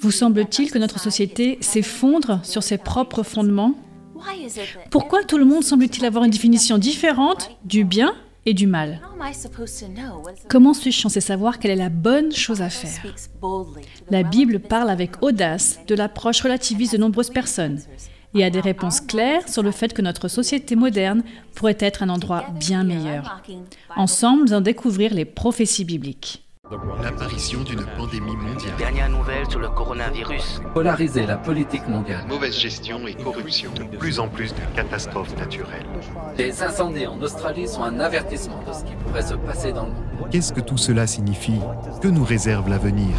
Vous semble-t-il que notre société s'effondre sur ses propres fondements? Pourquoi tout le monde semble-t-il avoir une définition différente du bien et du mal? Comment suis-je censé savoir quelle est la bonne chose à faire? La Bible parle avec audace de l'approche relativiste de nombreuses personnes et a des réponses claires sur le fait que notre société moderne pourrait être un endroit bien meilleur. Ensemble, nous allons découvrir les prophéties bibliques. L'apparition d'une pandémie mondiale. Dernière nouvelle sur le coronavirus. Polariser la politique mondiale. Mauvaise gestion et corruption. De plus en plus de catastrophes naturelles. Les incendies en Australie sont un avertissement de ce qui pourrait se passer dans le monde. Qu'est-ce que tout cela signifie? Que nous réserve l'avenir?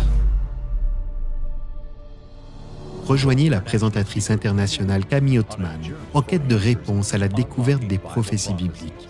Rejoignez la présentatrice internationale Camille Ottman en quête de réponses à la découverte des prophéties bibliques.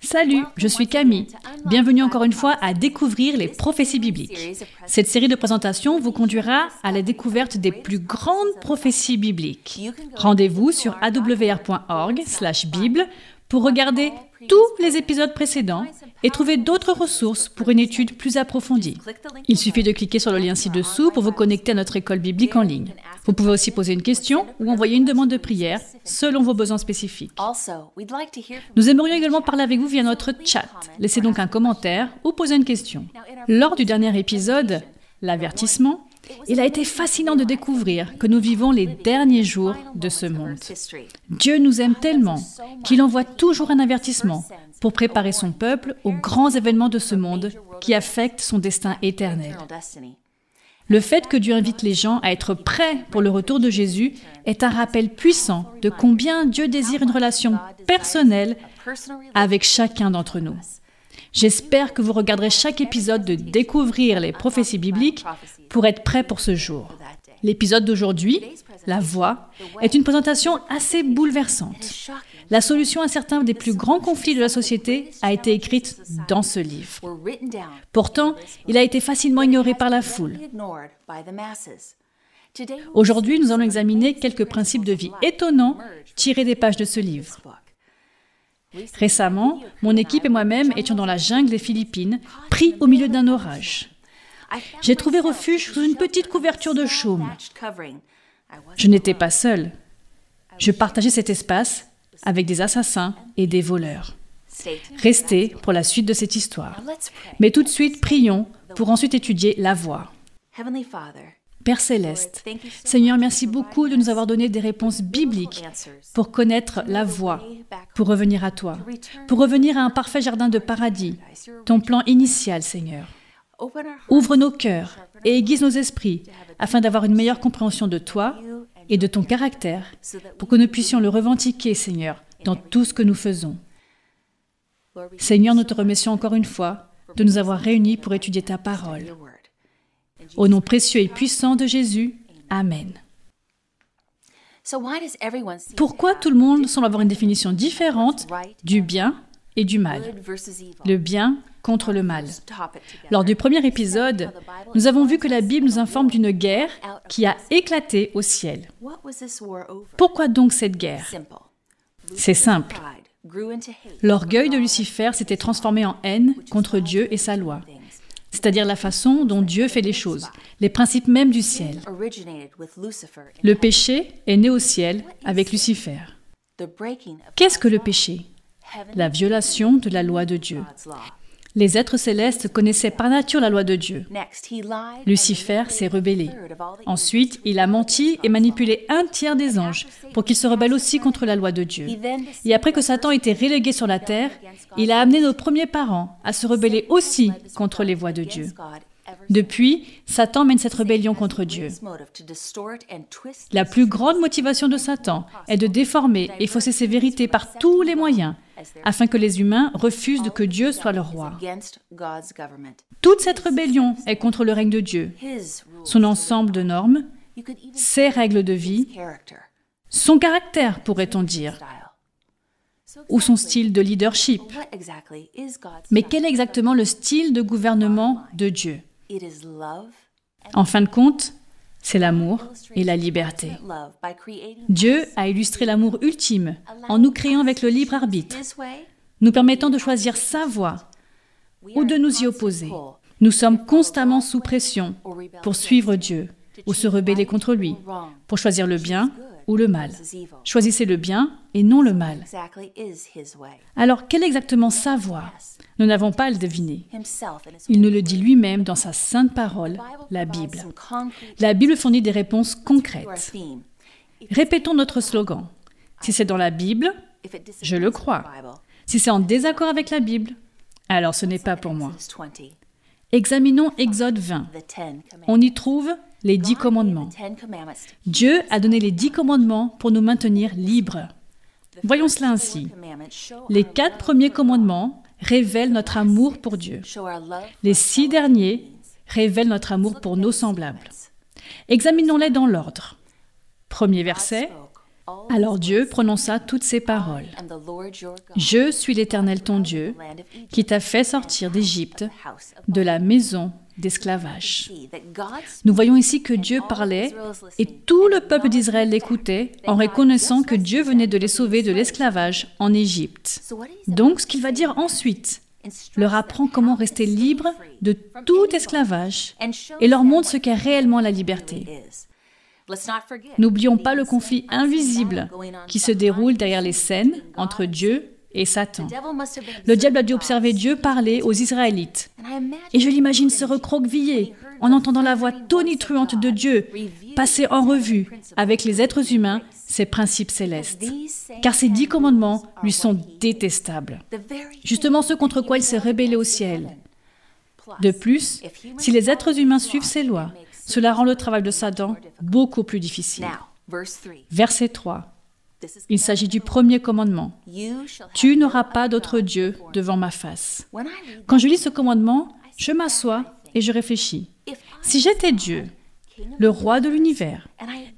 Salut, je suis Camille. Bienvenue encore une fois à découvrir les prophéties bibliques. Cette série de présentations vous conduira à la découverte des plus grandes prophéties bibliques. Rendez-vous sur awr.org/bible pour regarder tous les épisodes précédents et trouver d'autres ressources pour une étude plus approfondie. Il suffit de cliquer sur le lien ci-dessous pour vous connecter à notre école biblique en ligne. Vous pouvez aussi poser une question ou envoyer une demande de prière selon vos besoins spécifiques. Nous aimerions également parler avec vous via notre chat. Laissez donc un commentaire ou posez une question. Lors du dernier épisode, l'avertissement, il a été fascinant de découvrir que nous vivons les derniers jours de ce monde. Dieu nous aime tellement qu'il envoie toujours un avertissement pour préparer son peuple aux grands événements de ce monde qui affectent son destin éternel. Le fait que Dieu invite les gens à être prêts pour le retour de Jésus est un rappel puissant de combien Dieu désire une relation personnelle avec chacun d'entre nous. J'espère que vous regarderez chaque épisode de Découvrir les prophéties bibliques pour être prêt pour ce jour. L'épisode d'aujourd'hui, La Voix, est une présentation assez bouleversante. La solution à certains des plus grands conflits de la société a été écrite dans ce livre. Pourtant, il a été facilement ignoré par la foule. Aujourd'hui, nous allons examiner quelques principes de vie étonnants tirés des pages de ce livre. Récemment, mon équipe et moi-même étions dans la jungle des Philippines, pris au milieu d'un orage. J'ai trouvé refuge sous une petite couverture de chaume. Je n'étais pas seul. Je partageais cet espace avec des assassins et des voleurs. Restez pour la suite de cette histoire. Mais tout de suite, prions pour ensuite étudier la voix. Père céleste, Seigneur, merci beaucoup de nous avoir donné des réponses bibliques pour connaître la voie, pour revenir à toi, pour revenir à un parfait jardin de paradis, ton plan initial, Seigneur. Ouvre nos cœurs et aiguise nos esprits afin d'avoir une meilleure compréhension de toi et de ton caractère pour que nous puissions le revendiquer, Seigneur, dans tout ce que nous faisons. Seigneur, nous te remercions encore une fois de nous avoir réunis pour étudier ta parole. Au nom précieux et puissant de Jésus, Amen. Pourquoi tout le monde semble avoir une définition différente du bien et du mal? Le bien contre le mal. Lors du premier épisode, nous avons vu que la Bible nous informe d'une guerre qui a éclaté au ciel. Pourquoi donc cette guerre? C'est simple. L'orgueil de Lucifer s'était transformé en haine contre Dieu et sa loi c'est-à-dire la façon dont Dieu fait les choses, les principes mêmes du ciel. Le péché est né au ciel avec Lucifer. Qu'est-ce que le péché? La violation de la loi de Dieu. Les êtres célestes connaissaient par nature la loi de Dieu. Lucifer s'est rebellé. Ensuite, il a menti et manipulé un tiers des anges pour qu'ils se rebellent aussi contre la loi de Dieu. Et après que Satan était relégué sur la terre, il a amené nos premiers parents à se rebeller aussi contre les voies de Dieu. Depuis, Satan mène cette rébellion contre Dieu. La plus grande motivation de Satan est de déformer et fausser ses vérités par tous les moyens, afin que les humains refusent que Dieu soit leur roi. Toute cette rébellion est contre le règne de Dieu, son ensemble de normes, ses règles de vie, son caractère, pourrait-on dire, ou son style de leadership. Mais quel est exactement le style de gouvernement de Dieu? En fin de compte, c'est l'amour et la liberté. Dieu a illustré l'amour ultime en nous créant avec le libre arbitre, nous permettant de choisir sa voie ou de nous y opposer. Nous sommes constamment sous pression pour suivre Dieu ou se rebeller contre lui, pour choisir le bien ou le mal. Choisissez le bien et non le mal. Alors, quelle est exactement sa voie Nous n'avons pas à le deviner. Il nous le dit lui-même dans sa sainte parole, la Bible. La Bible fournit des réponses concrètes. Répétons notre slogan. Si c'est dans la Bible, je le crois. Si c'est en désaccord avec la Bible, alors ce n'est pas pour moi. Examinons Exode 20. On y trouve les dix commandements. Dieu a donné les dix commandements pour nous maintenir libres. Voyons cela ainsi. Les quatre premiers commandements révèlent notre amour pour Dieu. Les six derniers révèlent notre amour pour nos semblables. Examinons-les dans l'ordre. Premier verset. Alors Dieu prononça toutes ces paroles. Je suis l'Éternel ton Dieu, qui t'a fait sortir d'Égypte, de la maison d'esclavage. Nous voyons ici que Dieu parlait et tout le peuple d'Israël l'écoutait en reconnaissant que Dieu venait de les sauver de l'esclavage en Égypte. Donc ce qu'il va dire ensuite leur apprend comment rester libre de tout esclavage et leur montre ce qu'est réellement la liberté. N'oublions pas le conflit invisible qui se déroule derrière les scènes entre Dieu et Satan. Le diable a dû observer Dieu parler aux Israélites. Et je l'imagine se recroqueviller en entendant la voix tonitruante de Dieu passer en revue avec les êtres humains ses principes célestes. Car ces dix commandements lui sont détestables. Justement ceux contre quoi il s'est rébellé au ciel. De plus, si les êtres humains suivent ces lois, cela rend le travail de Satan beaucoup plus difficile. Verset 3. Il s'agit du premier commandement. Tu n'auras pas d'autre Dieu devant ma face. Quand je lis ce commandement, je m'assois et je réfléchis. Si j'étais Dieu, le roi de l'univers,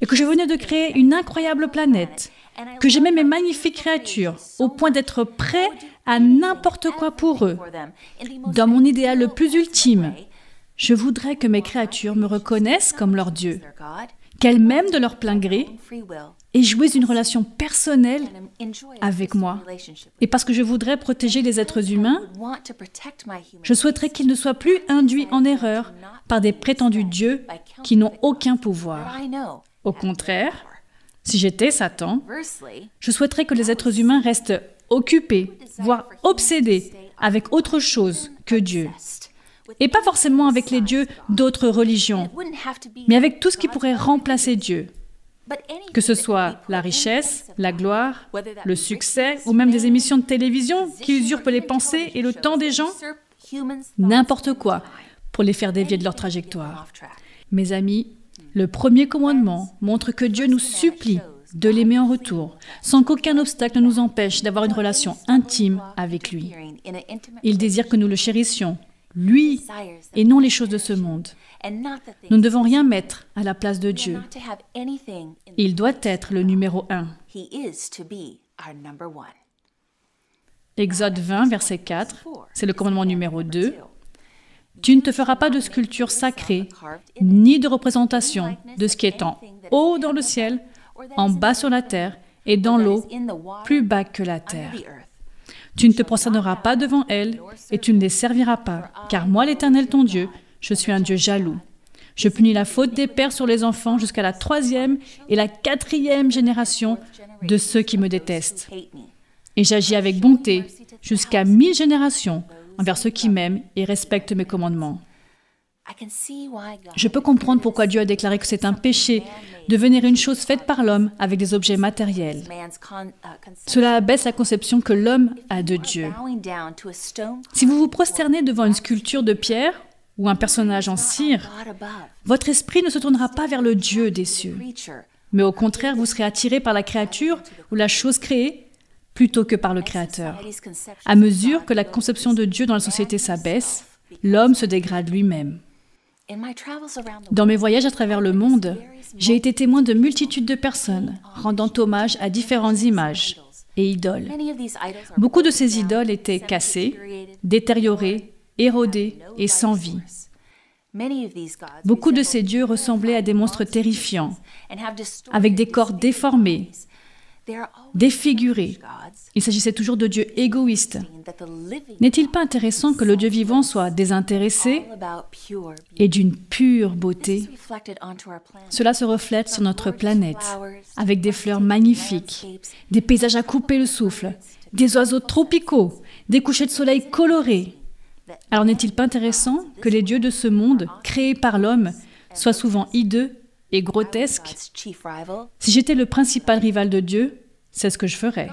et que je venais de créer une incroyable planète, que j'aimais mes magnifiques créatures au point d'être prêt à n'importe quoi pour eux, dans mon idéal le plus ultime, je voudrais que mes créatures me reconnaissent comme leur Dieu, qu'elles m'aiment de leur plein gré et jouissent d'une relation personnelle avec moi. Et parce que je voudrais protéger les êtres humains, je souhaiterais qu'ils ne soient plus induits en erreur par des prétendus dieux qui n'ont aucun pouvoir. Au contraire, si j'étais Satan, je souhaiterais que les êtres humains restent occupés, voire obsédés avec autre chose que Dieu. Et pas forcément avec les dieux d'autres religions, mais avec tout ce qui pourrait remplacer Dieu. Que ce soit la richesse, la gloire, le succès ou même des émissions de télévision qui usurpent les pensées et le temps des gens, n'importe quoi pour les faire dévier de leur trajectoire. Mes amis, le premier commandement montre que Dieu nous supplie de l'aimer en retour, sans qu'aucun obstacle ne nous empêche d'avoir une relation intime avec lui. Il désire que nous le chérissions, lui, et non les choses de ce monde. Nous ne devons rien mettre à la place de Dieu. Il doit être le numéro un. Exode 20, verset 4, c'est le commandement numéro 2. Tu ne te feras pas de sculpture sacrée, ni de représentation de ce qui est en haut dans le ciel, en bas sur la terre et dans l'eau, plus bas que la terre. Tu ne te prosterneras pas devant elles et tu ne les serviras pas, car moi l'Éternel ton Dieu, je suis un Dieu jaloux. Je punis la faute des pères sur les enfants jusqu'à la troisième et la quatrième génération de ceux qui me détestent. Et j'agis avec bonté jusqu'à mille générations envers ceux qui m'aiment et respectent mes commandements. Je peux comprendre pourquoi Dieu a déclaré que c'est un péché de venir une chose faite par l'homme avec des objets matériels. Cela abaisse la conception que l'homme a de Dieu. Si vous vous prosternez devant une sculpture de pierre ou un personnage en cire, votre esprit ne se tournera pas vers le Dieu des cieux, mais au contraire, vous serez attiré par la créature ou la chose créée plutôt que par le Créateur. À mesure que la conception de Dieu dans la société s'abaisse, l'homme se dégrade lui-même. Dans mes voyages à travers le monde, j'ai été témoin de multitudes de personnes rendant hommage à différentes images et idoles. Beaucoup de ces idoles étaient cassées, détériorées, érodées et sans vie. Beaucoup de ces dieux ressemblaient à des monstres terrifiants, avec des corps déformés, défigurés. Il s'agissait toujours de dieux égoïstes. N'est-il pas intéressant que le Dieu vivant soit désintéressé et d'une pure beauté? Cela se reflète sur notre planète, avec des fleurs magnifiques, des paysages à couper le souffle, des oiseaux tropicaux, des couchers de soleil colorés. Alors n'est-il pas intéressant que les dieux de ce monde, créés par l'homme, soient souvent hideux et grotesques Si j'étais le principal rival de Dieu, c'est ce que je ferais.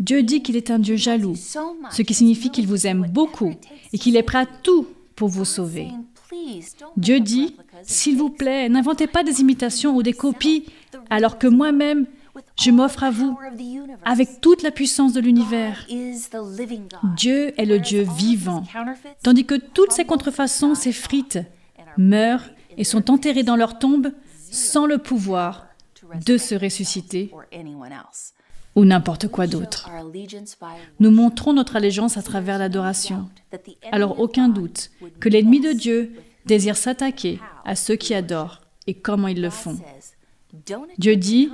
Dieu dit qu'il est un Dieu jaloux, ce qui signifie qu'il vous aime beaucoup et qu'il est prêt à tout pour vous sauver. Dieu dit, s'il vous plaît, n'inventez pas des imitations ou des copies, alors que moi-même, je m'offre à vous avec toute la puissance de l'univers. Dieu est le Dieu vivant, tandis que toutes ces contrefaçons s'effritent, meurent et sont enterrées dans leur tombe sans le pouvoir de se ressusciter ou n'importe quoi d'autre. Nous montrons notre allégeance à travers l'adoration. Alors aucun doute que l'ennemi de Dieu désire s'attaquer à ceux qui adorent et comment ils le font. Dieu dit,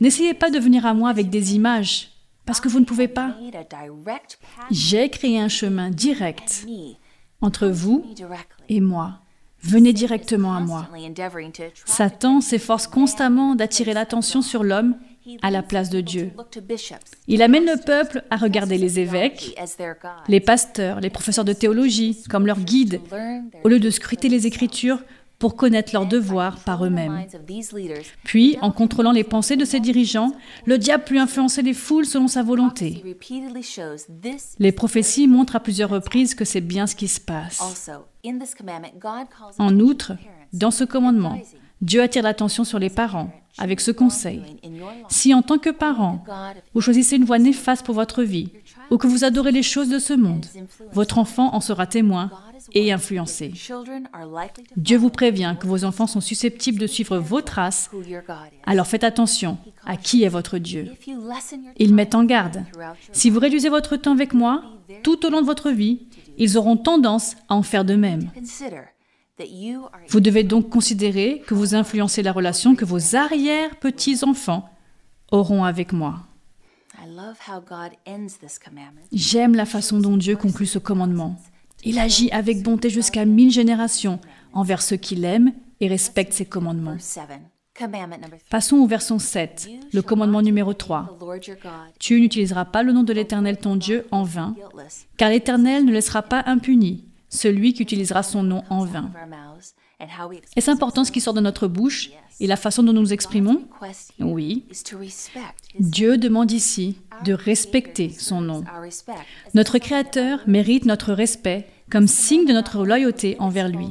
n'essayez pas de venir à moi avec des images, parce que vous ne pouvez pas. J'ai créé un chemin direct entre vous et moi. Venez directement à moi. Satan s'efforce constamment d'attirer l'attention sur l'homme à la place de Dieu. Il amène le peuple à regarder les évêques, les pasteurs, les professeurs de théologie comme leurs guides, au lieu de scruter les Écritures pour connaître leurs devoirs par eux-mêmes. Puis, en contrôlant les pensées de ces dirigeants, le diable peut influencer les foules selon sa volonté. Les prophéties montrent à plusieurs reprises que c'est bien ce qui se passe. En outre, dans ce commandement, Dieu attire l'attention sur les parents avec ce conseil. Si en tant que parent, vous choisissez une voie néfaste pour votre vie, ou que vous adorez les choses de ce monde, votre enfant en sera témoin et influencé. Dieu vous prévient que vos enfants sont susceptibles de suivre vos traces, alors faites attention à qui est votre Dieu. Il met en garde. Si vous réduisez votre temps avec moi, tout au long de votre vie, ils auront tendance à en faire de même. Vous devez donc considérer que vous influencez la relation que vos arrière-petits-enfants auront avec moi. J'aime la façon dont Dieu conclut ce commandement. Il agit avec bonté jusqu'à mille générations envers ceux qui l'aiment et respectent ses commandements. Passons au verset 7, le commandement numéro 3. Tu n'utiliseras pas le nom de l'Éternel ton Dieu en vain, car l'Éternel ne laissera pas impuni celui qui utilisera son nom en vain. Est-ce important ce qui sort de notre bouche et la façon dont nous nous exprimons? Oui. Dieu demande ici de respecter son nom. Notre Créateur mérite notre respect comme signe de notre loyauté envers lui.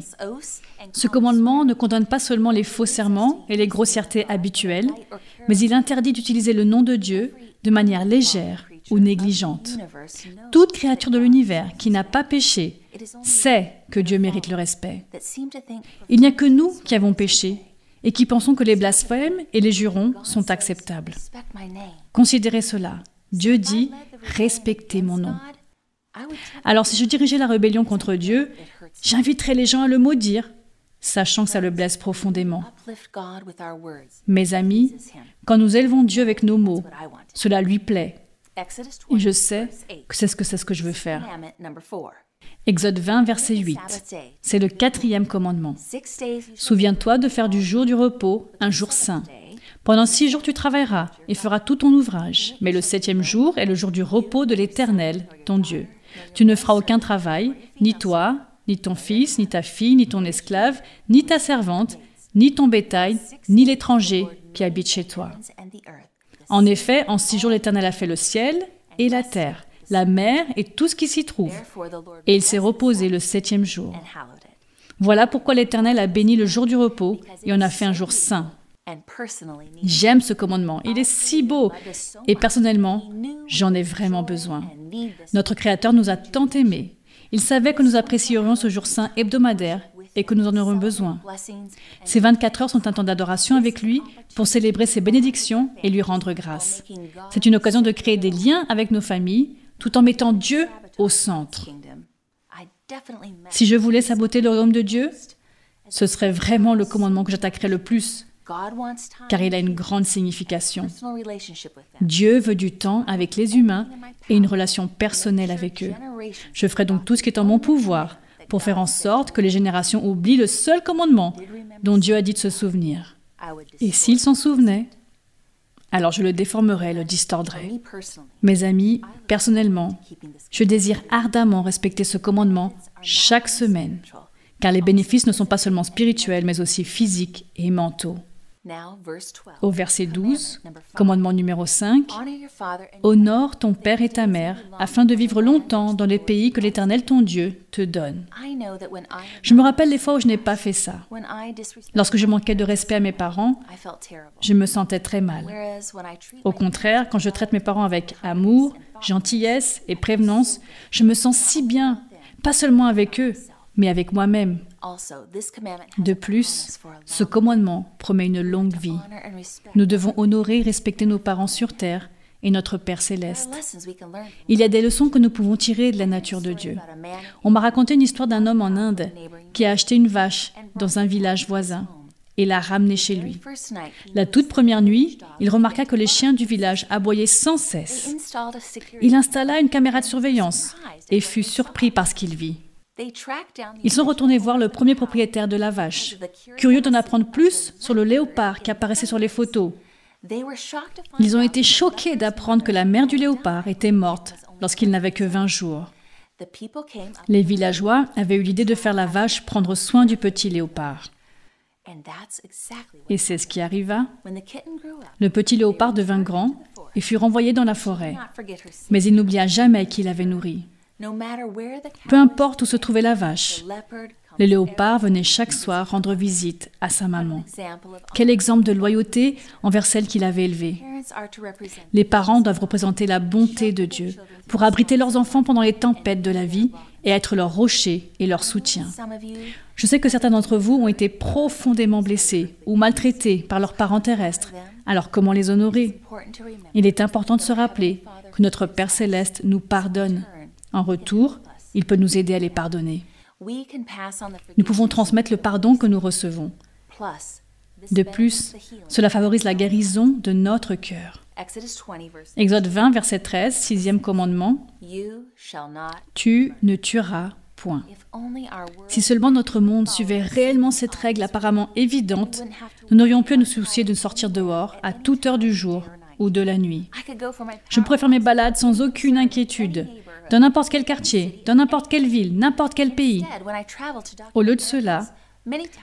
Ce commandement ne condamne pas seulement les faux serments et les grossièretés habituelles, mais il interdit d'utiliser le nom de Dieu de manière légère ou négligente. Toute créature de l'univers qui n'a pas péché sait que Dieu mérite le respect. Il n'y a que nous qui avons péché et qui pensons que les blasphèmes et les jurons sont acceptables. Considérez cela. Dieu dit, respectez mon nom. Alors si je dirigeais la rébellion contre Dieu, j'inviterais les gens à le maudire, sachant que ça le blesse profondément. Mes amis, quand nous élevons Dieu avec nos mots, cela lui plaît. Et je sais que c'est ce que c'est ce que je veux faire. Exode 20, verset 8. C'est le quatrième commandement. Souviens-toi de faire du jour du repos un jour saint. Pendant six jours tu travailleras et feras tout ton ouvrage, mais le septième jour est le jour du repos de l'Éternel, ton Dieu. Tu ne feras aucun travail, ni toi, ni ton fils, ni ta fille, ni ton esclave, ni ta servante, ni ton bétail, ni l'étranger qui habite chez toi. En effet, en six jours l'Éternel a fait le ciel et la terre, la mer et tout ce qui s'y trouve. Et il s'est reposé le septième jour. Voilà pourquoi l'Éternel a béni le jour du repos et en a fait un jour saint. J'aime ce commandement, il est si beau et personnellement, j'en ai vraiment besoin. Notre Créateur nous a tant aimés. Il savait que nous apprécierions ce jour saint hebdomadaire et que nous en aurons besoin. Ces 24 heures sont un temps d'adoration avec lui pour célébrer ses bénédictions et lui rendre grâce. C'est une occasion de créer des liens avec nos familles tout en mettant Dieu au centre. Si je voulais saboter le royaume de Dieu, ce serait vraiment le commandement que j'attaquerais le plus, car il a une grande signification. Dieu veut du temps avec les humains et une relation personnelle avec eux. Je ferai donc tout ce qui est en mon pouvoir pour faire en sorte que les générations oublient le seul commandement dont Dieu a dit de se souvenir. Et s'ils s'en souvenaient, alors je le déformerai, le distordrai. Mes amis, personnellement, je désire ardemment respecter ce commandement chaque semaine, car les bénéfices ne sont pas seulement spirituels, mais aussi physiques et mentaux. Au verset 12, commandement numéro 5, Honore ton père et ta mère afin de vivre longtemps dans les pays que l'Éternel ton Dieu te donne. Je me rappelle les fois où je n'ai pas fait ça. Lorsque je manquais de respect à mes parents, je me sentais très mal. Au contraire, quand je traite mes parents avec amour, gentillesse et prévenance, je me sens si bien, pas seulement avec eux, mais avec moi-même. De plus, ce commandement promet une longue vie. Nous devons honorer et respecter nos parents sur terre et notre Père céleste. Il y a des leçons que nous pouvons tirer de la nature de Dieu. On m'a raconté une histoire d'un homme en Inde qui a acheté une vache dans un village voisin et l'a ramenée chez lui. La toute première nuit, il remarqua que les chiens du village aboyaient sans cesse. Il installa une caméra de surveillance et fut surpris par ce qu'il vit. Ils sont retournés voir le premier propriétaire de la vache, curieux d'en apprendre plus sur le léopard qui apparaissait sur les photos. Ils ont été choqués d'apprendre que la mère du léopard était morte lorsqu'il n'avait que 20 jours. Les villageois avaient eu l'idée de faire la vache prendre soin du petit léopard. Et c'est ce qui arriva. Le petit léopard devint grand et fut renvoyé dans la forêt. Mais il n'oublia jamais qu'il avait nourri. Peu importe où se trouvait la vache, le léopard venait chaque soir rendre visite à sa maman. Quel exemple de loyauté envers celle qu'il avait élevée. Les parents doivent représenter la bonté de Dieu pour abriter leurs enfants pendant les tempêtes de la vie et être leur rocher et leur soutien. Je sais que certains d'entre vous ont été profondément blessés ou maltraités par leurs parents terrestres. Alors comment les honorer? Il est important de se rappeler que notre Père céleste nous pardonne en retour, il peut nous aider à les pardonner. Nous pouvons transmettre le pardon que nous recevons. De plus, cela favorise la guérison de notre cœur. Exode 20, verset 13, sixième commandement. Tu ne tueras point. Si seulement notre monde suivait réellement cette règle apparemment évidente, nous n'aurions pu nous soucier de sortir dehors à toute heure du jour ou de la nuit. Je pourrais faire mes balades sans aucune inquiétude, dans n'importe quel quartier, dans n'importe quelle ville, n'importe quel pays. Au lieu de cela,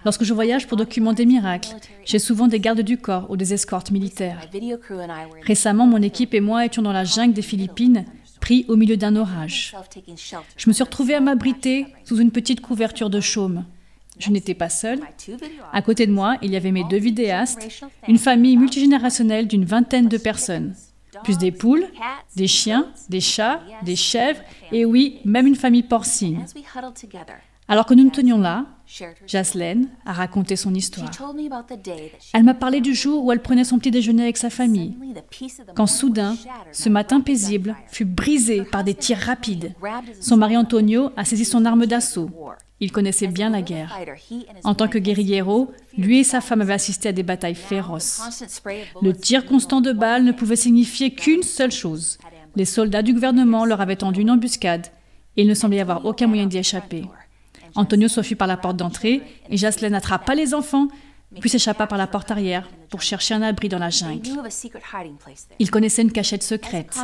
lorsque je voyage pour documenter des miracles, j'ai souvent des gardes du corps ou des escortes militaires. Récemment, mon équipe et moi étions dans la jungle des Philippines, pris au milieu d'un orage. Je me suis retrouvée à m'abriter sous une petite couverture de chaume. Je n'étais pas seule. À côté de moi, il y avait mes deux vidéastes, une famille multigénérationnelle d'une vingtaine de personnes plus des poules, des chiens, des chats, des chèvres et oui, même une famille porcine. Alors que nous nous tenions là, Jaslene a raconté son histoire. Elle m'a parlé du jour où elle prenait son petit déjeuner avec sa famille, quand soudain, ce matin paisible fut brisé par des tirs rapides. Son mari Antonio a saisi son arme d'assaut. Il connaissait bien la guerre. En tant que guerriero, lui et sa femme avaient assisté à des batailles féroces. Le tir constant de balles ne pouvait signifier qu'une seule chose. Les soldats du gouvernement leur avaient tendu une embuscade et il ne semblait y avoir aucun moyen d'y échapper. Antonio s'enfuit par la porte d'entrée et Jocelyn n'attrapa les enfants puis s'échappa par la porte arrière pour chercher un abri dans la jungle. Il connaissait une cachette secrète.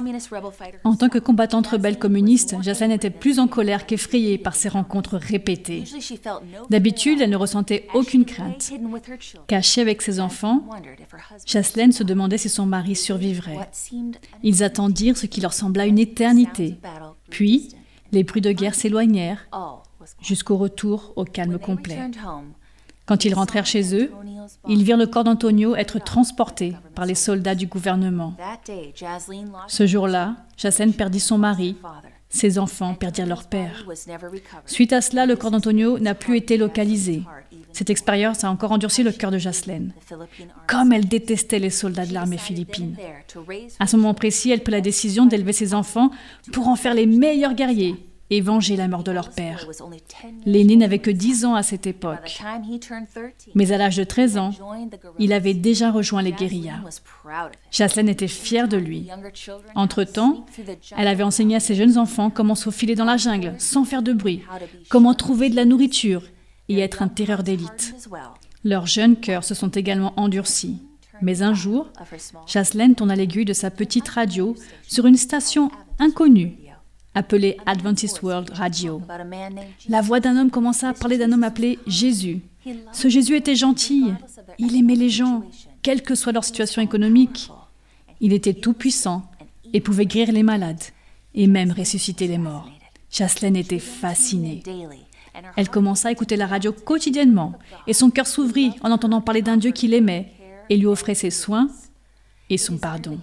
En tant que combattante rebelle communiste, Jaslyn était plus en colère qu'effrayée par ces rencontres répétées. D'habitude, elle ne ressentait aucune crainte. Cachée avec ses enfants, Jaslyn se demandait si son mari survivrait. Ils attendirent ce qui leur sembla une éternité. Puis, les bruits de guerre s'éloignèrent jusqu'au retour au calme complet. Quand ils rentrèrent chez eux, ils virent le corps d'Antonio être transporté par les soldats du gouvernement. Ce jour-là, Jacen perdit son mari, Ses enfants perdirent leur père. Suite à cela, le corps d'Antonio n'a plus été localisé. Cette expérience a encore endurci le cœur de Jaslène. Comme elle détestait les soldats de l'armée philippine. À ce moment précis, elle prit la décision d'élever ses enfants pour en faire les meilleurs guerriers et venger la mort de leur père. L'aîné n'avait que 10 ans à cette époque. Mais à l'âge de 13 ans, il avait déjà rejoint les guérillas. Jaslyn était fière de lui. Entre-temps, elle avait enseigné à ses jeunes enfants comment se faufiler dans la jungle sans faire de bruit, comment trouver de la nourriture et être un terreur d'élite. Leurs jeunes cœurs se sont également endurcis. Mais un jour, Jaslyn tourna l'aiguille de sa petite radio sur une station inconnue appelé Adventist World Radio. La voix d'un homme commença à parler d'un homme appelé Jésus. Ce Jésus était gentil, il aimait les gens, quelle que soit leur situation économique. Il était tout-puissant et pouvait guérir les malades et même ressusciter les morts. Jaslyn était fascinée. Elle commença à écouter la radio quotidiennement et son cœur s'ouvrit en entendant parler d'un Dieu qu'il aimait et lui offrait ses soins et son pardon.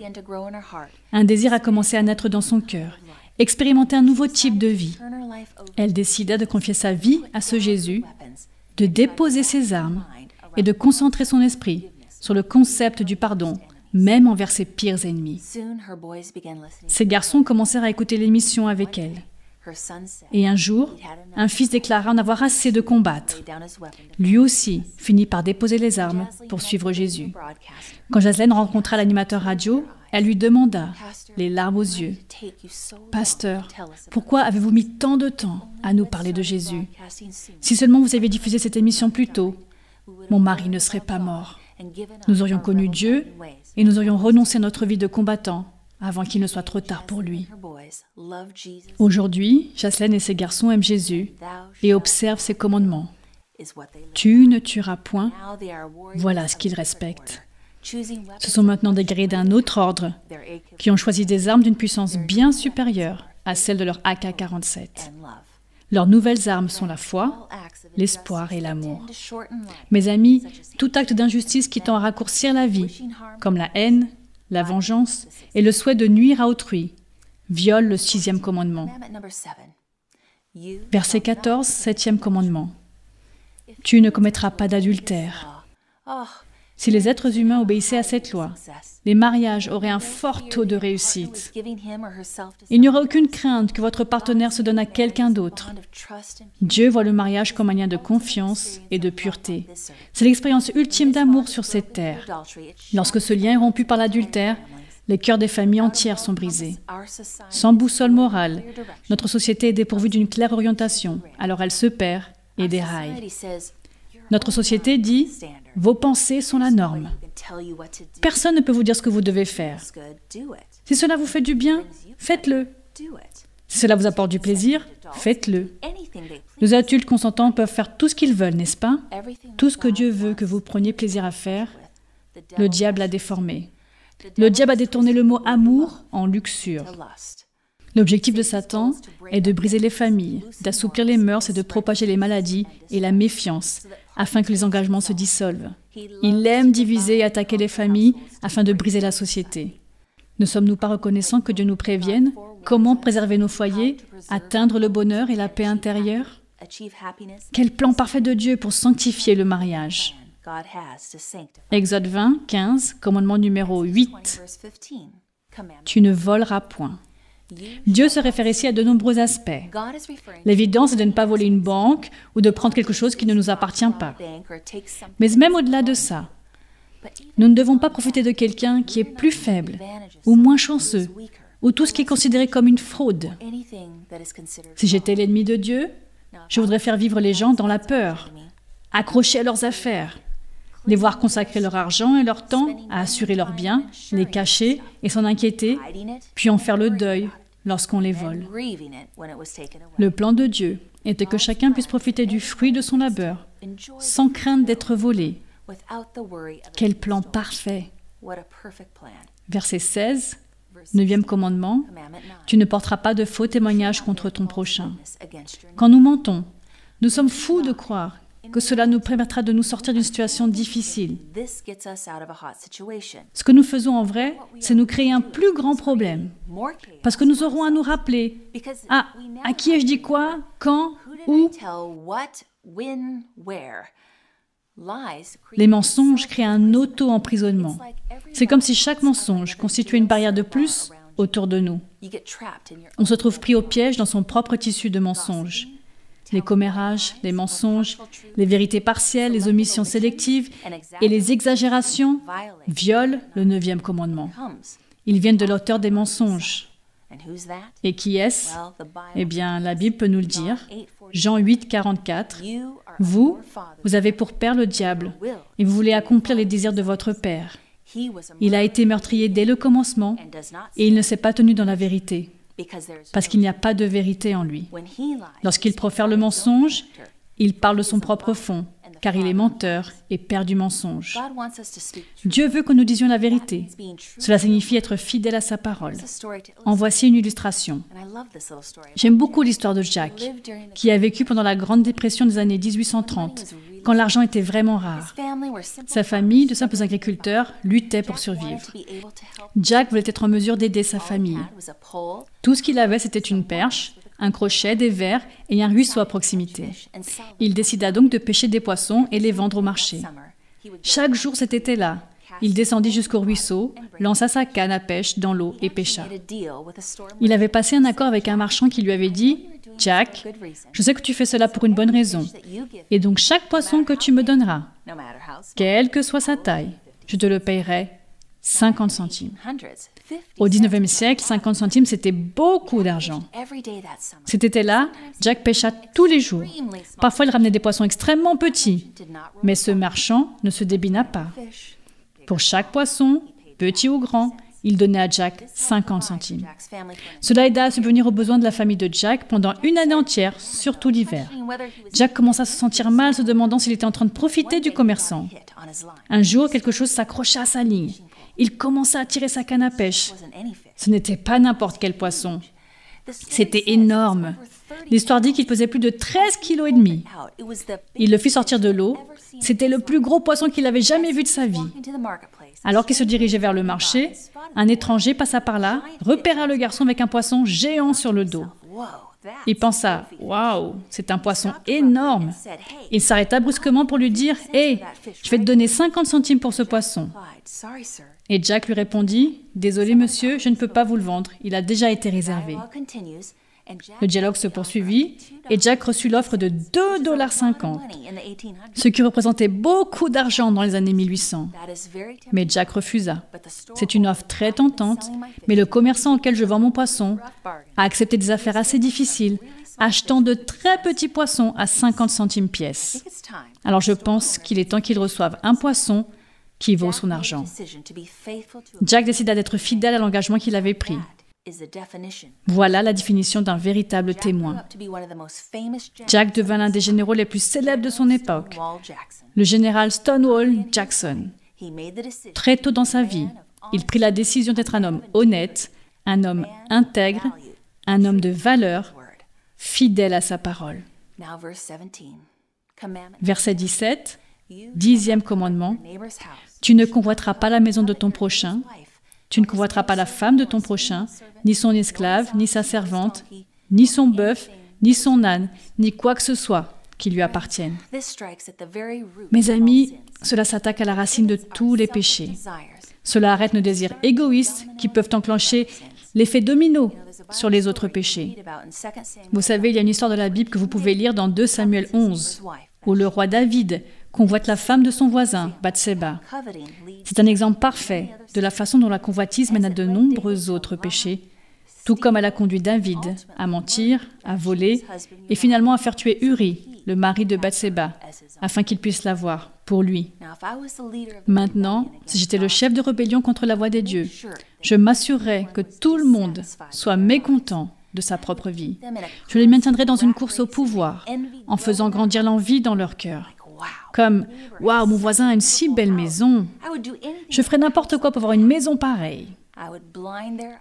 Un désir a commencé à naître dans son cœur expérimenter un nouveau type de vie. Elle décida de confier sa vie à ce Jésus, de déposer ses armes et de concentrer son esprit sur le concept du pardon, même envers ses pires ennemis. Ses garçons commencèrent à écouter l'émission avec elle. Et un jour, un fils déclara en avoir assez de combattre. Lui aussi finit par déposer les armes pour suivre Jésus. Quand Jaslène rencontra l'animateur radio, elle lui demanda, les larmes aux yeux, Pasteur, pourquoi avez-vous mis tant de temps à nous parler de Jésus? Si seulement vous aviez diffusé cette émission plus tôt, mon mari ne serait pas mort. Nous aurions connu Dieu et nous aurions renoncé à notre vie de combattant avant qu'il ne soit trop tard pour lui. Aujourd'hui, Jaslène et ses garçons aiment Jésus et observent ses commandements. Tu ne tueras point. Voilà ce qu'ils respectent. Ce sont maintenant des guerriers d'un autre ordre qui ont choisi des armes d'une puissance bien supérieure à celle de leur AK-47. Leurs nouvelles armes sont la foi, l'espoir et l'amour. Mes amis, tout acte d'injustice qui tend à raccourcir la vie, comme la haine, la vengeance et le souhait de nuire à autrui, viole le sixième commandement. Verset 14, septième commandement. Tu ne commettras pas d'adultère. Si les êtres humains obéissaient à cette loi, les mariages auraient un fort taux de réussite. Il n'y aurait aucune crainte que votre partenaire se donne à quelqu'un d'autre. Dieu voit le mariage comme un lien de confiance et de pureté. C'est l'expérience ultime d'amour sur cette terre. Lorsque ce lien est rompu par l'adultère, les cœurs des familles entières sont brisés. Sans boussole morale, notre société est dépourvue d'une claire orientation, alors elle se perd et déraille. Notre société dit vos pensées sont la norme. Personne ne peut vous dire ce que vous devez faire. Si cela vous fait du bien, faites-le. Si cela vous apporte du plaisir, faites-le. Les adultes consentants peuvent faire tout ce qu'ils veulent, n'est-ce pas? Tout ce que Dieu veut que vous preniez plaisir à faire, le diable a déformé. Le diable a détourné le mot amour en luxure. L'objectif de Satan est de briser les familles, d'assouplir les mœurs et de propager les maladies et la méfiance afin que les engagements se dissolvent. Il aime diviser et attaquer les familles afin de briser la société. Ne sommes-nous pas reconnaissants que Dieu nous prévienne comment préserver nos foyers, atteindre le bonheur et la paix intérieure? Quel plan parfait de Dieu pour sanctifier le mariage Exode 20, 15, commandement numéro 8. Tu ne voleras point. Dieu se réfère ici à de nombreux aspects. L'évidence est de ne pas voler une banque ou de prendre quelque chose qui ne nous appartient pas. Mais même au-delà de ça, nous ne devons pas profiter de quelqu'un qui est plus faible ou moins chanceux ou tout ce qui est considéré comme une fraude. Si j'étais l'ennemi de Dieu, je voudrais faire vivre les gens dans la peur, accrochés à leurs affaires, les voir consacrer leur argent et leur temps à assurer leurs biens, les cacher et s'en inquiéter, puis en faire le deuil lorsqu'on les vole. Le plan de Dieu était que chacun puisse profiter du fruit de son labeur sans crainte d'être volé. Quel plan parfait. Verset 16, neuvième commandement, tu ne porteras pas de faux témoignages contre ton prochain. Quand nous mentons, nous sommes fous de croire que cela nous permettra de nous sortir d'une situation difficile. Ce que nous faisons en vrai, c'est nous créer un plus grand problème. Parce que nous aurons à nous rappeler, ah, à qui ai-je dit quoi, quand, où? les mensonges créent un auto-emprisonnement. C'est comme si chaque mensonge constituait une barrière de plus autour de nous. On se trouve pris au piège dans son propre tissu de mensonges. Les commérages, les mensonges, les vérités partielles, les omissions sélectives et les exagérations violent le neuvième commandement. Ils viennent de l'auteur des mensonges. Et qui est-ce? Eh bien, la Bible peut nous le dire. Jean 8, 44. Vous, vous avez pour père le diable, et vous voulez accomplir les désirs de votre père. Il a été meurtrier dès le commencement, et il ne s'est pas tenu dans la vérité, parce qu'il n'y a pas de vérité en lui. Lorsqu'il profère le mensonge, il parle de son propre fond, car il est menteur et père du mensonge. Dieu veut que nous disions la vérité. Cela signifie être fidèle à sa parole. En voici une illustration. J'aime beaucoup l'histoire de Jack, qui a vécu pendant la Grande Dépression des années 1830, quand l'argent était vraiment rare. Sa famille, de simples agriculteurs, luttait pour survivre. Jack voulait être en mesure d'aider sa famille. Tout ce qu'il avait, c'était une perche, un crochet, des verres et un ruisseau à proximité. Il décida donc de pêcher des poissons et les vendre au marché. Chaque jour cet été-là, il descendit jusqu'au ruisseau, lança sa canne à pêche dans l'eau et pêcha. Il avait passé un accord avec un marchand qui lui avait dit Jack, je sais que tu fais cela pour une bonne raison. Et donc chaque poisson que tu me donneras, quelle que soit sa taille, je te le payerai 50 centimes. Au 19e siècle, 50 centimes, c'était beaucoup d'argent. Cet été-là, Jack pêcha tous les jours. Parfois, il ramenait des poissons extrêmement petits. Mais ce marchand ne se débina pas. Pour chaque poisson, petit ou grand, il donnait à Jack 50 centimes. Cela aida à subvenir aux besoins de la famille de Jack pendant une année entière, surtout l'hiver. Jack commença à se sentir mal, se demandant s'il était en train de profiter du commerçant. Un jour, quelque chose s'accrocha à sa ligne. Il commença à tirer sa canne à pêche. Ce n'était pas n'importe quel poisson. C'était énorme. L'histoire dit qu'il pesait plus de 13 kg et demi. Il le fit sortir de l'eau. C'était le plus gros poisson qu'il avait jamais vu de sa vie. Alors qu'il se dirigeait vers le marché, un étranger passa par là, repéra le garçon avec un poisson géant sur le dos. Il pensa Waouh, c'est un poisson énorme. Il s'arrêta brusquement pour lui dire Hé, je vais te donner 50 centimes pour ce poisson. Et Jack lui répondit Désolé, monsieur, je ne peux pas vous le vendre. Il a déjà été réservé. Le dialogue se poursuivit et Jack reçut l'offre de 2,50 dollars, ce qui représentait beaucoup d'argent dans les années 1800. Mais Jack refusa. C'est une offre très tentante, mais le commerçant auquel je vends mon poisson a accepté des affaires assez difficiles, achetant de très petits poissons à 50 centimes pièce. Alors je pense qu'il est temps qu'il reçoive un poisson qui vaut son argent. Jack décida d'être fidèle à l'engagement qu'il avait pris. Voilà la définition d'un véritable témoin. Jack devint l'un des généraux les plus célèbres de son époque, le général Stonewall Jackson. Très tôt dans sa vie, il prit la décision d'être un homme honnête, un homme intègre, un homme de valeur, fidèle à sa parole. Verset 17, dixième commandement, Tu ne convoiteras pas la maison de ton prochain, tu ne convoiteras pas la femme de ton prochain, ni son esclave, ni sa servante, ni son bœuf, ni son âne, ni quoi que ce soit qui lui appartienne. Mes amis, cela s'attaque à la racine de tous les péchés. Cela arrête nos désirs égoïstes qui peuvent enclencher l'effet domino sur les autres péchés. Vous savez, il y a une histoire de la Bible que vous pouvez lire dans 2 Samuel 11, où le roi David convoite la femme de son voisin, Bathsheba. C'est un exemple parfait de la façon dont la convoitise mène à de nombreux autres péchés, tout comme elle a conduit David à mentir, à voler et finalement à faire tuer Uri, le mari de Bathsheba, afin qu'il puisse la voir pour lui. Maintenant, si j'étais le chef de rébellion contre la voix des dieux, je m'assurerais que tout le monde soit mécontent de sa propre vie. Je les maintiendrais dans une course au pouvoir, en faisant grandir l'envie dans leur cœur. Comme Waouh, mon voisin a une si belle maison. Je ferais n'importe quoi pour avoir une maison pareille.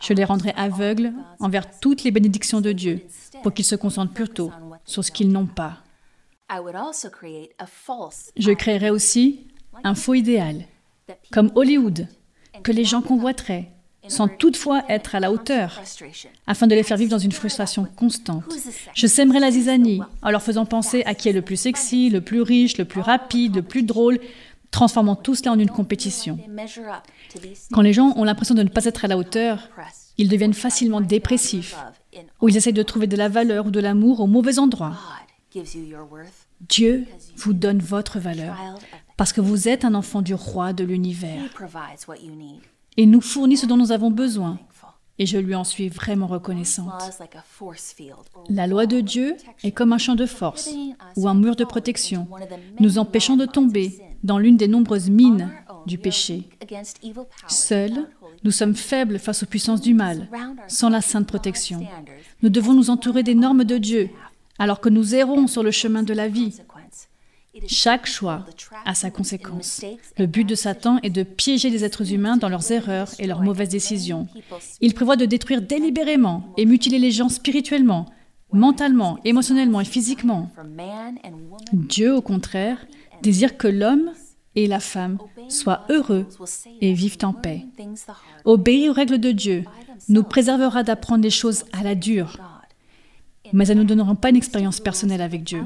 Je les rendrais aveugles envers toutes les bénédictions de Dieu pour qu'ils se concentrent plutôt sur ce qu'ils n'ont pas. Je créerai aussi un faux idéal, comme Hollywood, que les gens convoiteraient, sans toutefois être à la hauteur, afin de les faire vivre dans une frustration constante. Je sèmerai la zizanie en leur faisant penser à qui est le plus sexy, le plus riche, le plus rapide, le plus drôle, transformant tout cela en une compétition. Quand les gens ont l'impression de ne pas être à la hauteur, ils deviennent facilement dépressifs, ou ils essaient de trouver de la valeur ou de l'amour au mauvais endroit. Dieu vous donne votre valeur parce que vous êtes un enfant du roi de l'univers. Et nous fournit ce dont nous avons besoin. Et je lui en suis vraiment reconnaissante. La loi de Dieu est comme un champ de force ou un mur de protection, nous empêchant de tomber dans l'une des nombreuses mines du péché. Seuls, nous sommes faibles face aux puissances du mal, sans la sainte protection. Nous devons nous entourer des normes de Dieu, alors que nous errons sur le chemin de la vie. Chaque choix a sa conséquence. Le but de Satan est de piéger les êtres humains dans leurs erreurs et leurs mauvaises décisions. Il prévoit de détruire délibérément et mutiler les gens spirituellement, mentalement, émotionnellement et physiquement. Dieu, au contraire, désire que l'homme et la femme soient heureux et vivent en paix. Obéir aux règles de Dieu nous préservera d'apprendre les choses à la dure, mais elles ne nous donneront pas une expérience personnelle avec Dieu.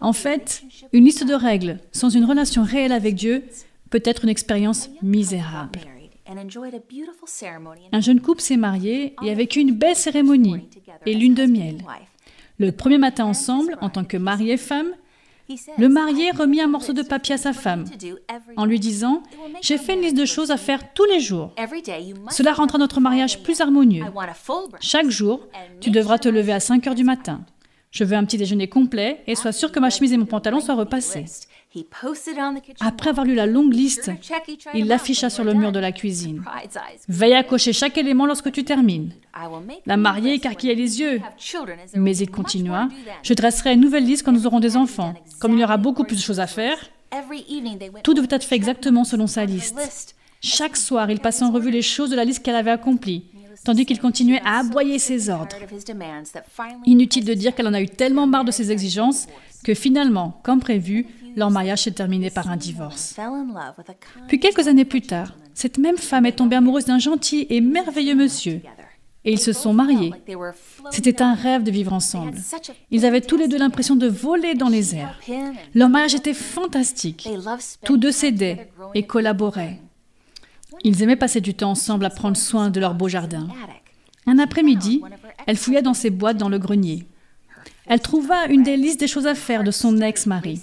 En fait, une liste de règles sans une relation réelle avec Dieu peut être une expérience misérable. Un jeune couple s'est marié et a vécu une belle cérémonie et lune de miel. Le premier matin ensemble, en tant que mari et femme, le marié remit un morceau de papier à sa femme en lui disant ⁇ J'ai fait une liste de choses à faire tous les jours. Cela rendra notre mariage plus harmonieux. Chaque jour, tu devras te lever à 5 heures du matin. Je veux un petit déjeuner complet et sois sûr que ma chemise et mon pantalon soient repassés. Après avoir lu la longue liste, il l'afficha sur le mur de la cuisine. Veille à cocher chaque élément lorsque tu termines. La mariée écarquilla les yeux. Mais il continua Je dresserai une nouvelle liste quand nous aurons des enfants. Comme il y aura beaucoup plus de choses à faire, tout devait être fait exactement selon sa liste. Chaque soir, il passait en revue les choses de la liste qu'elle avait accomplie tandis qu'il continuait à aboyer ses ordres. Inutile de dire qu'elle en a eu tellement marre de ses exigences que finalement, comme prévu, leur mariage s'est terminé par un divorce. Puis quelques années plus tard, cette même femme est tombée amoureuse d'un gentil et merveilleux monsieur. Et ils se sont mariés. C'était un rêve de vivre ensemble. Ils avaient tous les deux l'impression de voler dans les airs. Leur mariage était fantastique. Tous deux s'aidaient et collaboraient. Ils aimaient passer du temps ensemble à prendre soin de leur beau jardin. Un après-midi, elle fouilla dans ses boîtes dans le grenier. Elle trouva une des listes des choses à faire de son ex-mari.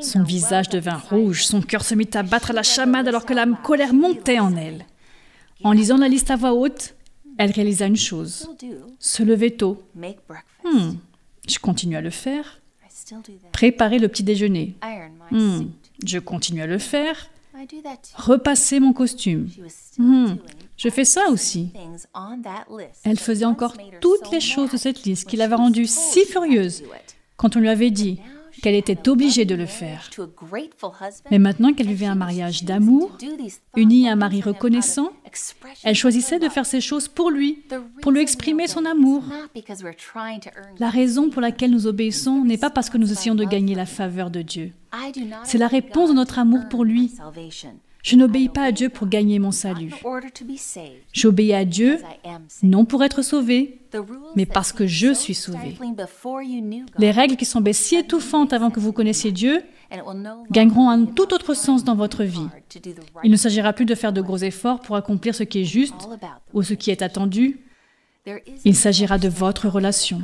Son visage devint rouge, son cœur se mit à battre à la chamade alors que la colère montait en elle. En lisant la liste à voix haute, elle réalisa une chose se lever tôt. Hmm, je continue à le faire. Préparer le petit déjeuner. Hmm, je continue à le faire. Repasser mon costume. Hmm, je fais ça aussi. Elle faisait encore toutes les choses de cette liste qui l'avait rendue si furieuse quand on lui avait dit qu'elle était obligée de le faire. Mais maintenant qu'elle vivait un mariage d'amour, unie à un mari reconnaissant, elle choisissait de faire ces choses pour lui, pour lui exprimer son amour. La raison pour laquelle nous obéissons n'est pas parce que nous essayons de gagner la faveur de Dieu. C'est la réponse de notre amour pour lui. Je n'obéis pas à Dieu pour gagner mon salut. J'obéis à Dieu non pour être sauvé, mais parce que je suis sauvé. Les règles qui semblaient si étouffantes avant que vous connaissiez Dieu gagneront un tout autre sens dans votre vie. Il ne s'agira plus de faire de gros efforts pour accomplir ce qui est juste ou ce qui est attendu. Il s'agira de votre relation.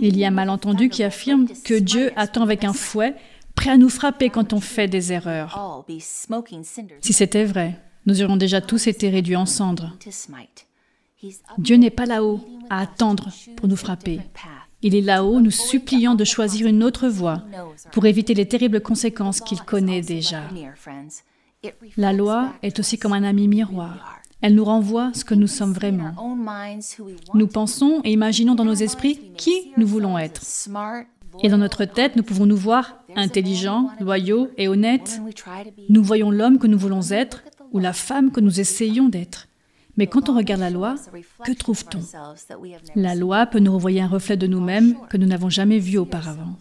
Il y a un malentendu qui affirme que Dieu attend avec un fouet prêt à nous frapper quand on fait des erreurs. Si c'était vrai, nous aurions déjà tous été réduits en cendres. Dieu n'est pas là-haut à attendre pour nous frapper. Il est là-haut nous suppliant de choisir une autre voie pour éviter les terribles conséquences qu'il connaît déjà. La loi est aussi comme un ami miroir. Elle nous renvoie ce que nous sommes vraiment. Nous pensons et imaginons dans nos esprits qui nous voulons être. Et dans notre tête, nous pouvons nous voir intelligents, loyaux et honnêtes. Nous voyons l'homme que nous voulons être ou la femme que nous essayons d'être. Mais quand on regarde la loi, que trouve-t-on? La loi peut nous renvoyer un reflet de nous-mêmes que nous n'avons jamais vu auparavant.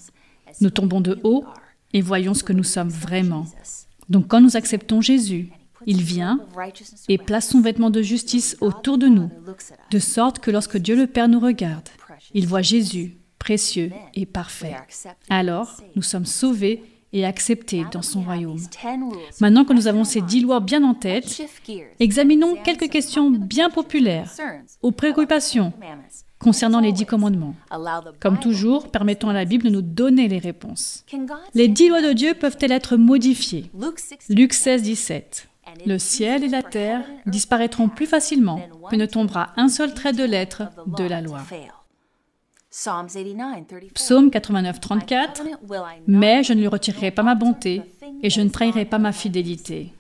Nous tombons de haut et voyons ce que nous sommes vraiment. Donc quand nous acceptons Jésus, il vient et place son vêtement de justice autour de nous, de sorte que lorsque Dieu le Père nous regarde, il voit Jésus, précieux et parfait. Alors, nous sommes sauvés et acceptés dans son royaume. Maintenant que nous avons ces dix lois bien en tête, examinons quelques questions bien populaires aux préoccupations concernant les dix commandements. Comme toujours, permettons à la Bible de nous donner les réponses. Les dix lois de Dieu peuvent-elles être modifiées? Luc 16, 17. Le ciel et la terre disparaîtront plus facilement que ne tombera un seul trait de lettre de la loi. Psaume 89, 34. Mais je ne lui retirerai pas ma bonté et je ne trahirai pas ma fidélité.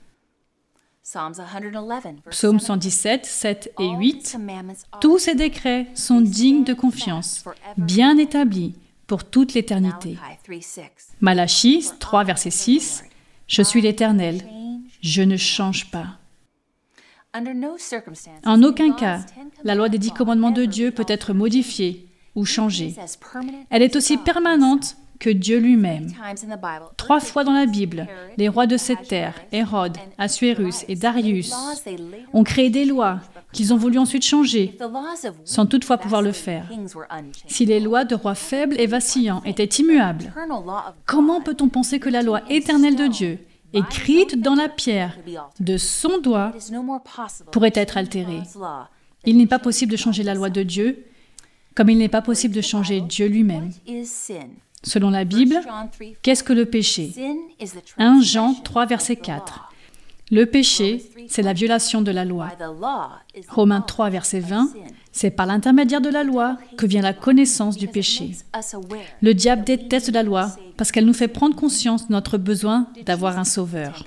Psaume 117, 7 et 8. Tous ces décrets sont dignes de confiance, bien établis pour toute l'éternité. Malachie 3, verset 6. Je suis l'Éternel, je ne change pas. En aucun cas, la loi des dix commandements de Dieu peut être modifiée ou changée. Elle est aussi permanente que Dieu lui-même. Trois fois dans la Bible, les rois de cette terre, Hérode, Assuérus et Darius, ont créé des lois qu'ils ont voulu ensuite changer, sans toutefois pouvoir le faire. Si les lois de rois faibles et vacillants étaient immuables, comment peut-on penser que la loi éternelle de Dieu, écrite dans la pierre de son doigt, pourrait être altérée Il n'est pas possible de changer la loi de Dieu, comme il n'est pas possible de changer Dieu lui-même. Selon la Bible, qu'est-ce que le péché? 1 Jean 3, verset 4. Le péché, c'est la violation de la loi. Romains 3, verset 20. C'est par l'intermédiaire de la loi que vient la connaissance du péché. Le diable déteste la loi parce qu'elle nous fait prendre conscience de notre besoin d'avoir un sauveur.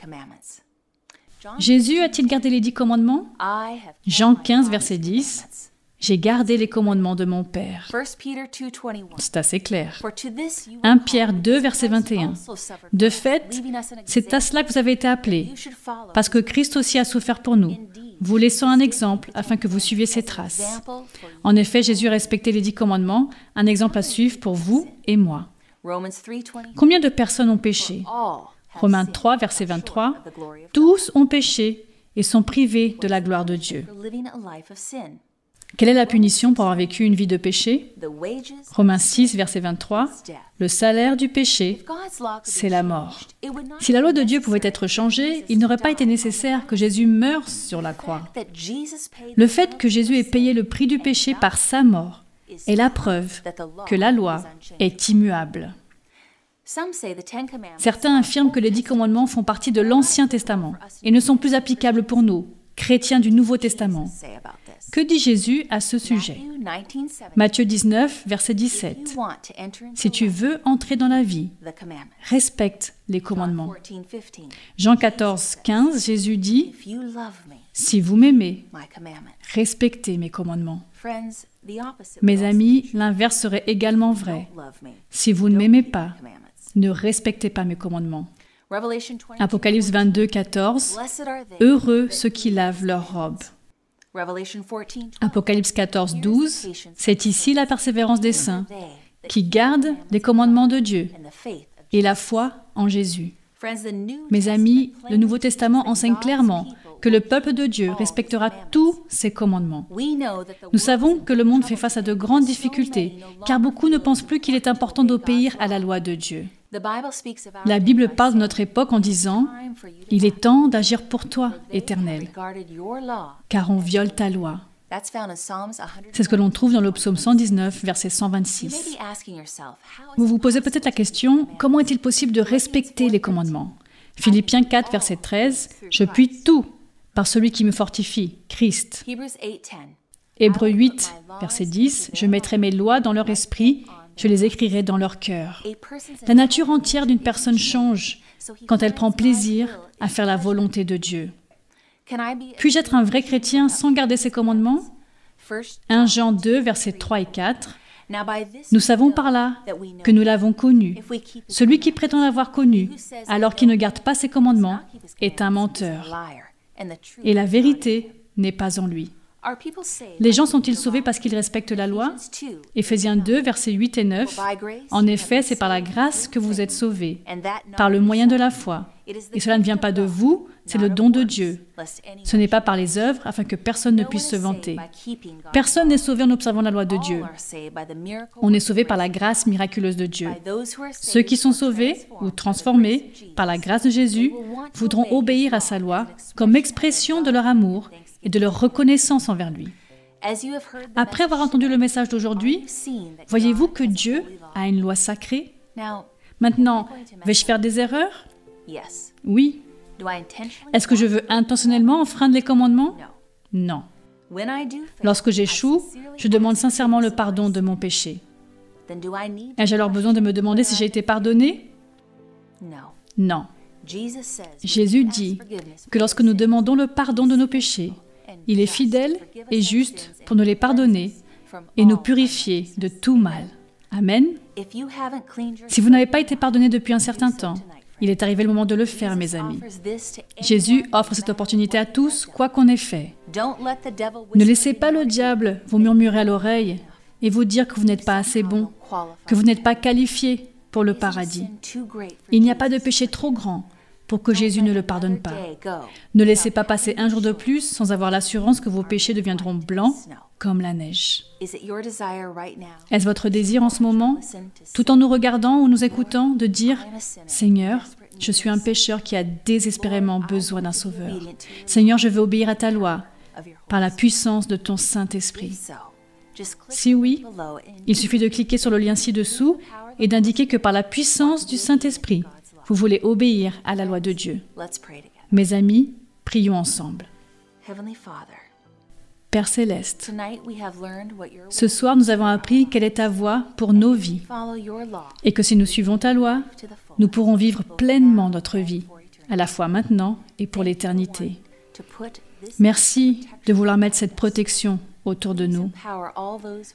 Jésus a-t-il gardé les dix commandements? Jean 15, verset 10. J'ai gardé les commandements de mon Père. C'est assez clair. 1 Pierre 2, verset 21. De fait, c'est à cela que vous avez été appelés, parce que Christ aussi a souffert pour nous, vous laissant un exemple afin que vous suiviez ses traces. En effet, Jésus a respecté les dix commandements, un exemple à suivre pour vous et moi. Combien de personnes ont péché? Romains 3, verset 23. Tous ont péché et sont privés de la gloire de Dieu. Quelle est la punition pour avoir vécu une vie de péché? Romains 6, verset 23. Le salaire du péché, c'est la mort. Si la loi de Dieu pouvait être changée, il n'aurait pas été nécessaire que Jésus meure sur la croix. Le fait que Jésus ait payé le prix du péché par sa mort est la preuve que la loi est immuable. Certains affirment que les dix commandements font partie de l'Ancien Testament et ne sont plus applicables pour nous, chrétiens du Nouveau Testament. Que dit Jésus à ce sujet? Matthieu 19, verset 17. Si tu veux entrer dans la vie, respecte les commandements. Jean 14, 15, Jésus dit, Si vous m'aimez, respectez mes commandements. Mes amis, l'inverse serait également vrai. Si vous ne m'aimez pas, ne respectez pas mes commandements. Apocalypse 22, 14. Heureux ceux qui lavent leurs robes. Apocalypse 14, 12, c'est ici la persévérance des saints qui gardent les commandements de Dieu et la foi en Jésus. Mes amis, le Nouveau Testament enseigne clairement que le peuple de Dieu respectera tous ses commandements. Nous savons que le monde fait face à de grandes difficultés, car beaucoup ne pensent plus qu'il est important d'obéir à la loi de Dieu. La Bible parle de notre époque en disant, Il est temps d'agir pour toi, Éternel, car on viole ta loi. C'est ce que l'on trouve dans le psaume 119, verset 126. Vous vous posez peut-être la question, comment est-il possible de respecter les commandements? Philippiens 4, verset 13, Je puis tout par celui qui me fortifie, Christ. Hébreux 8, verset 10, Je mettrai mes lois dans leur esprit je les écrirai dans leur cœur. La nature entière d'une personne change quand elle prend plaisir à faire la volonté de Dieu. Puis-je être un vrai chrétien sans garder ses commandements? 1 Jean 2, versets 3 et 4. Nous savons par là que nous l'avons connu. Celui qui prétend l'avoir connu, alors qu'il ne garde pas ses commandements, est un menteur. Et la vérité n'est pas en lui. Les gens sont-ils sauvés parce qu'ils respectent la loi? Éphésiens 2, versets 8 et 9. En effet, c'est par la grâce que vous êtes sauvés, par le moyen de la foi. Et cela ne vient pas de vous, c'est le don de Dieu. Ce n'est pas par les œuvres afin que personne ne puisse se vanter. Personne n'est sauvé en observant la loi de Dieu. On est sauvé par la grâce miraculeuse de Dieu. Ceux qui sont sauvés ou transformés par la grâce de Jésus voudront obéir à sa loi comme expression de leur amour et de leur reconnaissance envers lui. Après avoir entendu le message d'aujourd'hui, voyez-vous que Dieu a une loi sacrée? Maintenant, vais-je faire des erreurs? Oui. Est-ce que je veux intentionnellement enfreindre les commandements? Non. Lorsque j'échoue, je demande sincèrement le pardon de mon péché. Ai-je alors besoin de me demander si j'ai été pardonné? Non. Jésus dit que lorsque nous demandons le pardon de nos péchés, il est fidèle et juste pour nous les pardonner et nous purifier de tout mal. Amen. Si vous n'avez pas été pardonné depuis un certain temps, il est arrivé le moment de le faire, mes amis. Jésus offre cette opportunité à tous, quoi qu'on ait fait. Ne laissez pas le diable vous murmurer à l'oreille et vous dire que vous n'êtes pas assez bon, que vous n'êtes pas qualifié pour le paradis. Il n'y a pas de péché trop grand pour que Jésus ne le pardonne pas. Ne laissez pas passer un jour de plus sans avoir l'assurance que vos péchés deviendront blancs comme la neige. Est-ce votre désir en ce moment, tout en nous regardant ou nous écoutant, de dire, Seigneur, je suis un pécheur qui a désespérément besoin d'un sauveur. Seigneur, je veux obéir à ta loi par la puissance de ton Saint-Esprit. Si oui, il suffit de cliquer sur le lien ci-dessous et d'indiquer que par la puissance du Saint-Esprit, vous voulez obéir à la loi de Dieu. Mes amis, prions ensemble. Père céleste, ce soir nous avons appris quelle est ta voie pour nos vies et que si nous suivons ta loi, nous pourrons vivre pleinement notre vie, à la fois maintenant et pour l'éternité. Merci de vouloir mettre cette protection autour de nous.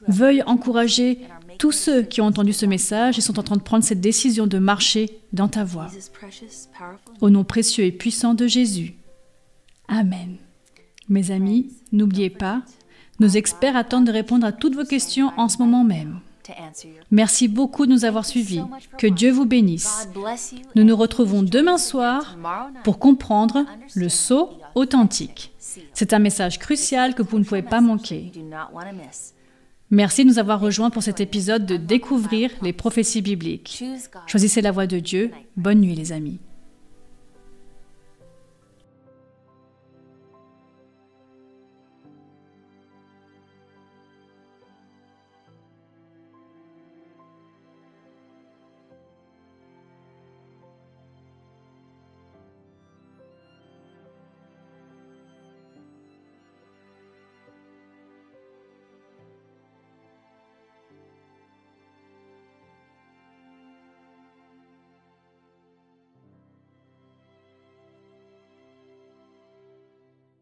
Veuille encourager tous ceux qui ont entendu ce message et sont en train de prendre cette décision de marcher dans ta voie. Au nom précieux et puissant de Jésus. Amen. Mes amis, n'oubliez pas, nos experts attendent de répondre à toutes vos questions en ce moment même. Merci beaucoup de nous avoir suivis. Que Dieu vous bénisse. Nous nous retrouvons demain soir pour comprendre le saut authentique. C'est un message crucial que vous ne pouvez pas manquer. Merci de nous avoir rejoints pour cet épisode de Découvrir les prophéties bibliques. Choisissez la voie de Dieu. Bonne nuit les amis.